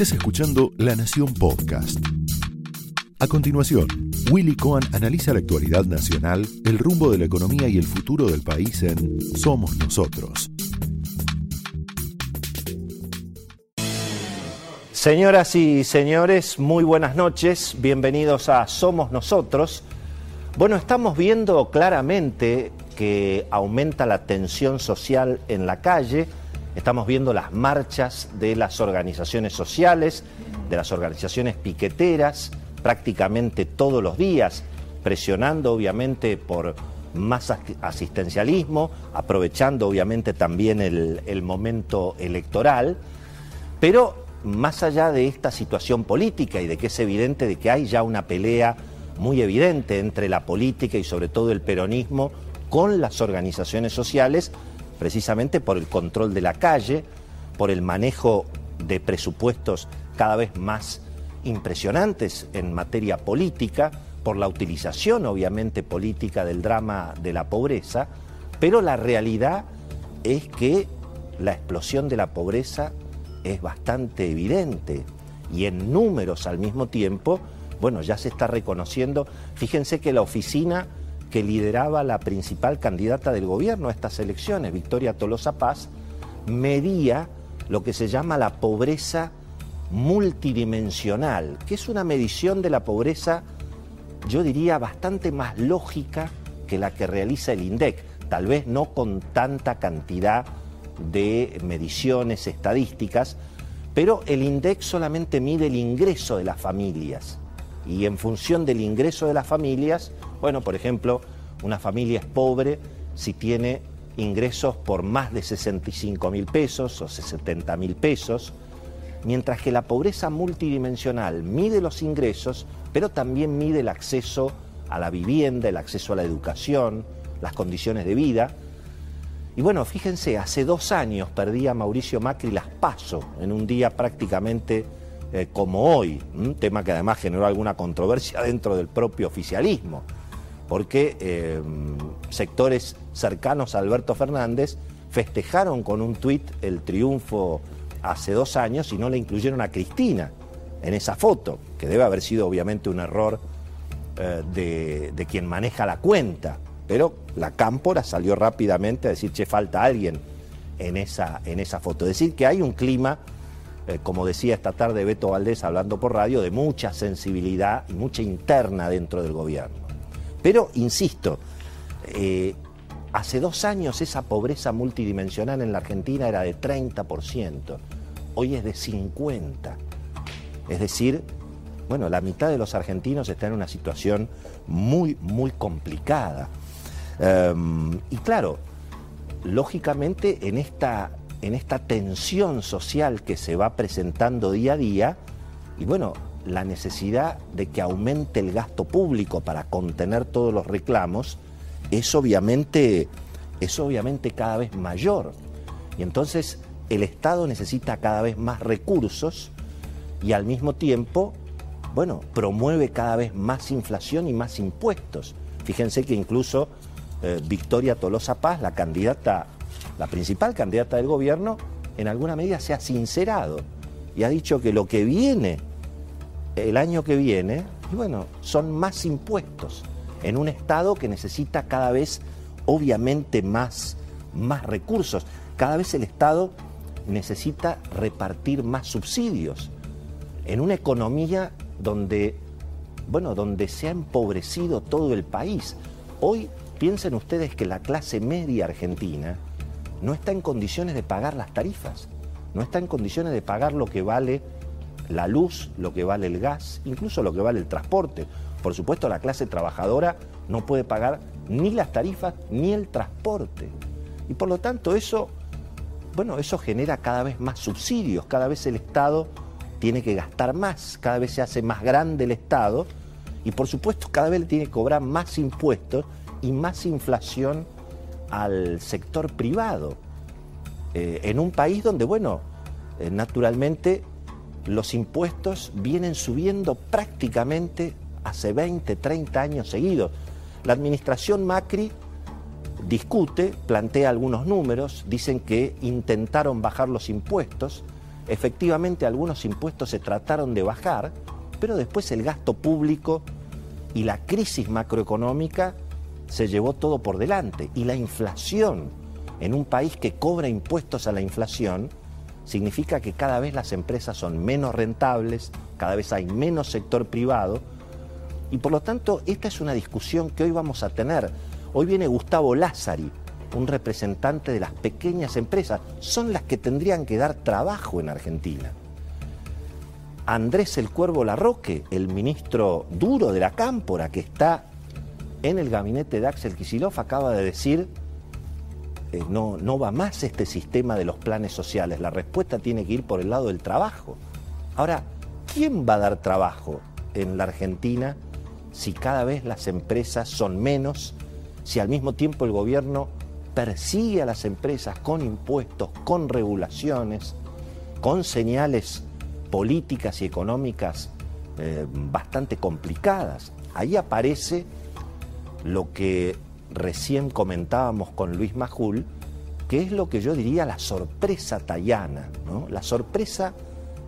Estás escuchando La Nación Podcast. A continuación, Willy Cohen analiza la actualidad nacional, el rumbo de la economía y el futuro del país en Somos Nosotros. Señoras y señores, muy buenas noches, bienvenidos a Somos Nosotros. Bueno, estamos viendo claramente que aumenta la tensión social en la calle, estamos viendo las marchas de las organizaciones sociales, de las organizaciones piqueteras, prácticamente todos los días, presionando obviamente por más asistencialismo, aprovechando obviamente también el, momento electoral, pero más allá de esta situación política y de que es evidente de que hay ya una pelea muy evidente entre la política y sobre todo el peronismo con las organizaciones sociales, precisamente por el control de la calle, por el manejo de presupuestos cada vez más impresionantes en materia política, por la utilización obviamente política del drama de la pobreza, pero la realidad es que la explosión de la pobreza es bastante evidente y en números al mismo tiempo, bueno, ya se está reconociendo. Fíjense que la oficina que lideraba la principal candidata del gobierno a estas elecciones, Victoria Tolosa Paz, medía lo que se llama la pobreza multidimensional, que es una medición de la pobreza, yo diría, bastante más lógica que la que realiza el INDEC, tal vez no con tanta cantidad de mediciones estadísticas, pero el INDEC solamente mide el ingreso de las familias. Y en función del ingreso de las familias, bueno, por ejemplo, una familia es pobre si tiene ingresos por más de 65 mil pesos o 70 mil pesos, mientras que la pobreza multidimensional mide los ingresos, pero también mide el acceso a la vivienda, el acceso a la educación, las condiciones de vida, y bueno, fíjense, hace dos años perdía Mauricio Macri las paso en un día prácticamente eh, como hoy, un tema que además generó alguna controversia dentro del propio oficialismo, porque eh, sectores cercanos a Alberto Fernández festejaron con un tuit el triunfo hace dos años y no le incluyeron a Cristina en esa foto, que debe haber sido obviamente un error eh, de, quien maneja la cuenta pero la cámpora salió rápidamente a decir, che, falta alguien en esa, en esa foto. Es decir, que hay un clima, eh, como decía esta tarde Beto Valdés hablando por radio, de mucha sensibilidad y mucha interna dentro del gobierno. Pero, insisto, eh, hace dos años esa pobreza multidimensional en la Argentina era de 30%, hoy es de 50%. Es decir, bueno, la mitad de los argentinos está en una situación muy, muy complicada. Em, y claro, lógicamente en esta, en esta tensión social que se va presentando día a día, y bueno, la necesidad de que aumente el gasto público para contener todos los reclamos, es obviamente, es obviamente cada vez mayor. Y entonces el Estado necesita cada vez más recursos y al mismo tiempo, bueno, promueve cada vez más inflación y más impuestos. Fíjense que incluso eh, Victoria Tolosa Paz, la candidata, la principal candidata del gobierno, en alguna medida se ha sincerado y ha dicho que lo que viene, el año que viene, y bueno, son más impuestos en un Estado que necesita cada vez, obviamente, más, más recursos. Cada vez el Estado necesita repartir más subsidios en una economía donde, bueno, donde se ha empobrecido todo el país. Hoy Piensen ustedes que la clase media argentina no está en condiciones de pagar las tarifas, no está en condiciones de pagar lo que vale la luz, lo que vale el gas, incluso lo que vale el transporte. Por supuesto, la clase trabajadora no puede pagar ni las tarifas ni el transporte. Y por lo tanto, eso, bueno, eso genera cada vez más subsidios, cada vez el Estado tiene que gastar más, cada vez se hace más grande el Estado y por supuesto cada vez tiene que cobrar más impuestos y más inflación al sector privado. Eh, en un país donde, bueno, eh, naturalmente los impuestos vienen subiendo prácticamente hace 20, 30 años seguidos. La administración Macri discute, plantea algunos números, dicen que intentaron bajar los impuestos, Efectivamente, algunos impuestos se trataron de bajar, pero después el gasto público y la crisis macroeconómica se llevó todo por delante. Y la inflación en un país que cobra impuestos a la inflación significa que cada vez las empresas son menos rentables, cada vez hay menos sector privado y por lo tanto esta es una discusión que hoy vamos a tener. Hoy viene Gustavo Lázari, un representante de las pequeñas empresas, son las que tendrían que dar trabajo en Argentina. Andrés el Cuervo Larroque, el ministro duro de la cámpora que está en el gabinete de Axel Kicillof, acaba de decir eh, no, no va más este sistema de los planes sociales, la respuesta tiene que ir por el lado del trabajo. Ahora, ¿quién va a dar trabajo en la Argentina si cada vez las empresas son menos, si al mismo tiempo el gobierno persigue a las empresas con impuestos, con regulaciones, con señales políticas y económicas eh, bastante complicadas. Ahí aparece lo que recién comentábamos con Luis Majul, que es lo que yo diría la sorpresa tayana, ¿no? la sorpresa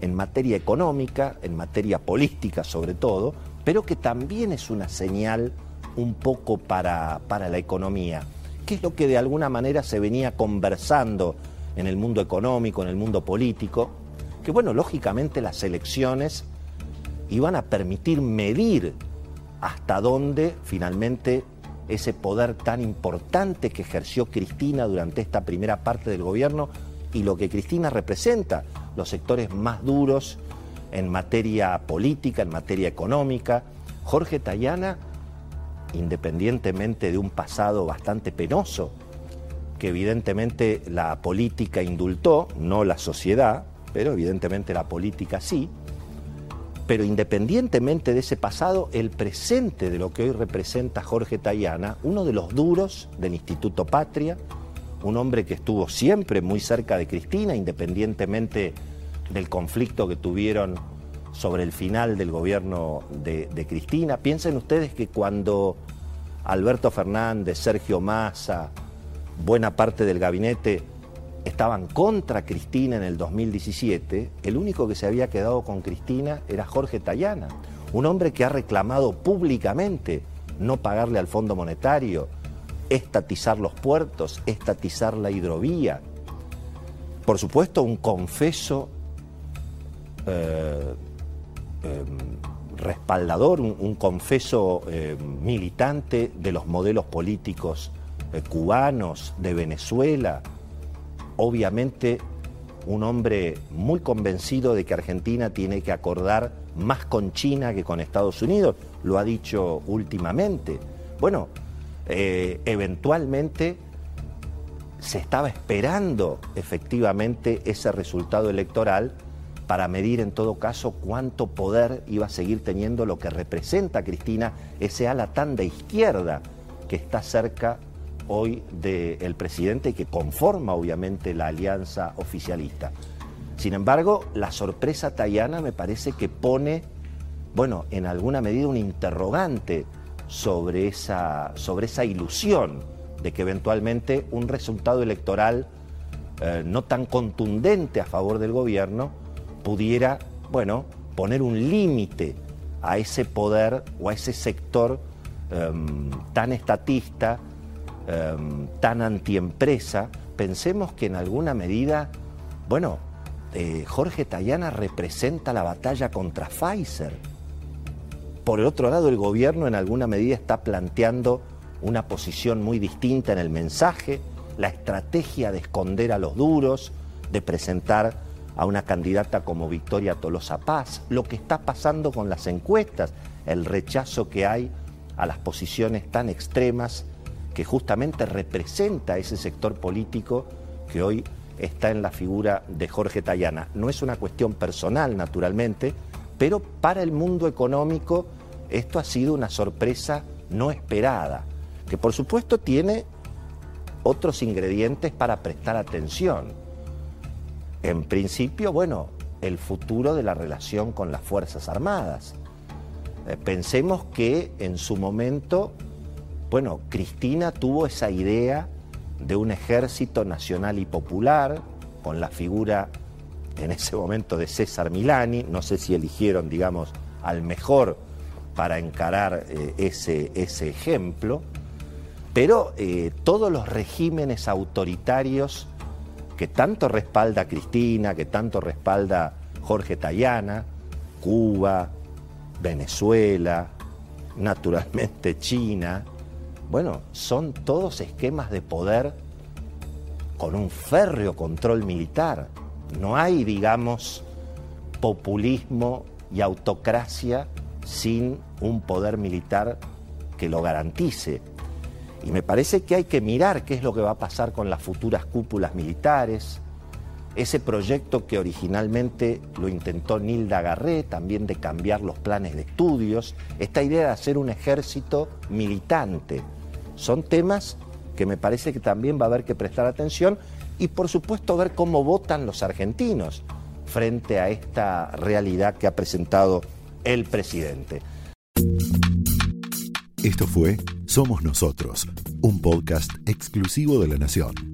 en materia económica, en materia política sobre todo, pero que también es una señal un poco para, para la economía, que es lo que de alguna manera se venía conversando en el mundo económico, en el mundo político, que bueno, lógicamente las elecciones iban a permitir medir hasta dónde finalmente ese poder tan importante que ejerció Cristina durante esta primera parte del gobierno y lo que Cristina representa, los sectores más duros en materia política, en materia económica. Jorge Tayana, independientemente de un pasado bastante penoso, que evidentemente la política indultó, no la sociedad, pero evidentemente la política sí, pero independientemente de ese pasado, el presente de lo que hoy representa Jorge Tayana, uno de los duros del Instituto Patria, un hombre que estuvo siempre muy cerca de Cristina, independientemente del conflicto que tuvieron sobre el final del gobierno de, Cristina. Piensen ustedes que cuando Alberto Fernández, Sergio Massa, buena parte del gabinete estaban contra Cristina en el 2017, el único que se había quedado con Cristina era Jorge Tayana, un hombre que ha reclamado públicamente no pagarle al Fondo Monetario, estatizar los puertos, estatizar la hidrovía. Por supuesto, un confeso eh, em, respaldador, un, confeso eh, militante de los modelos políticos eh, cubanos, de Venezuela, obviamente un hombre muy convencido de que Argentina tiene que acordar más con China que con Estados Unidos, lo ha dicho últimamente. Bueno, eh, eventualmente se estaba esperando efectivamente ese resultado electoral para medir en todo caso cuánto poder iba a seguir teniendo lo que representa Cristina, ese ala tan de izquierda que está cerca hoy del presidente y que conforma obviamente la alianza oficialista. Sin embargo, la sorpresa tayana me parece que pone, bueno, en alguna medida un interrogante sobre esa, sobre esa ilusión de que eventualmente un resultado electoral eh, no tan contundente a favor del gobierno pudiera, bueno, poner un límite a ese poder o a ese sector em, tan estatista, Em, tan antiempresa, pensemos que en alguna medida, bueno, eh, Jorge Tayana representa la batalla contra Pfizer. Por el otro lado, el gobierno en alguna medida está planteando una posición muy distinta en el mensaje, la estrategia de esconder a los duros, de presentar a una candidata como Victoria Tolosa Paz, lo que está pasando con las encuestas, el rechazo que hay a las posiciones tan extremas que justamente representa ese sector político que hoy está en la figura de Jorge Tayana. No es una cuestión personal, naturalmente, pero para el mundo económico esto ha sido una sorpresa no esperada, que por supuesto tiene otros ingredientes para prestar atención. En principio, bueno, el futuro de la relación con las Fuerzas Armadas. Eh, pensemos que en su momento bueno, Cristina tuvo esa idea de un ejército nacional y popular, con la figura en ese momento de César Milani, no sé si eligieron, digamos, al mejor para encarar eh, ese, ese, ejemplo, pero eh, todos los regímenes autoritarios que tanto respalda Cristina, que tanto respalda Jorge Tayana, Cuba, Venezuela, naturalmente China, bueno, son todos esquemas de poder con un férreo control militar. No hay, digamos, populismo y autocracia sin un poder militar que lo garantice. Y me parece que hay que mirar qué es lo que va a pasar con las futuras cúpulas militares, ese proyecto que originalmente lo intentó Nilda Garré, también de cambiar los planes de estudios, esta idea de hacer un ejército militante. Son temas que me parece que también va a haber que prestar atención y por supuesto ver cómo votan los argentinos frente a esta realidad que ha presentado el presidente. Esto fue Somos Nosotros, un podcast exclusivo de la Nación.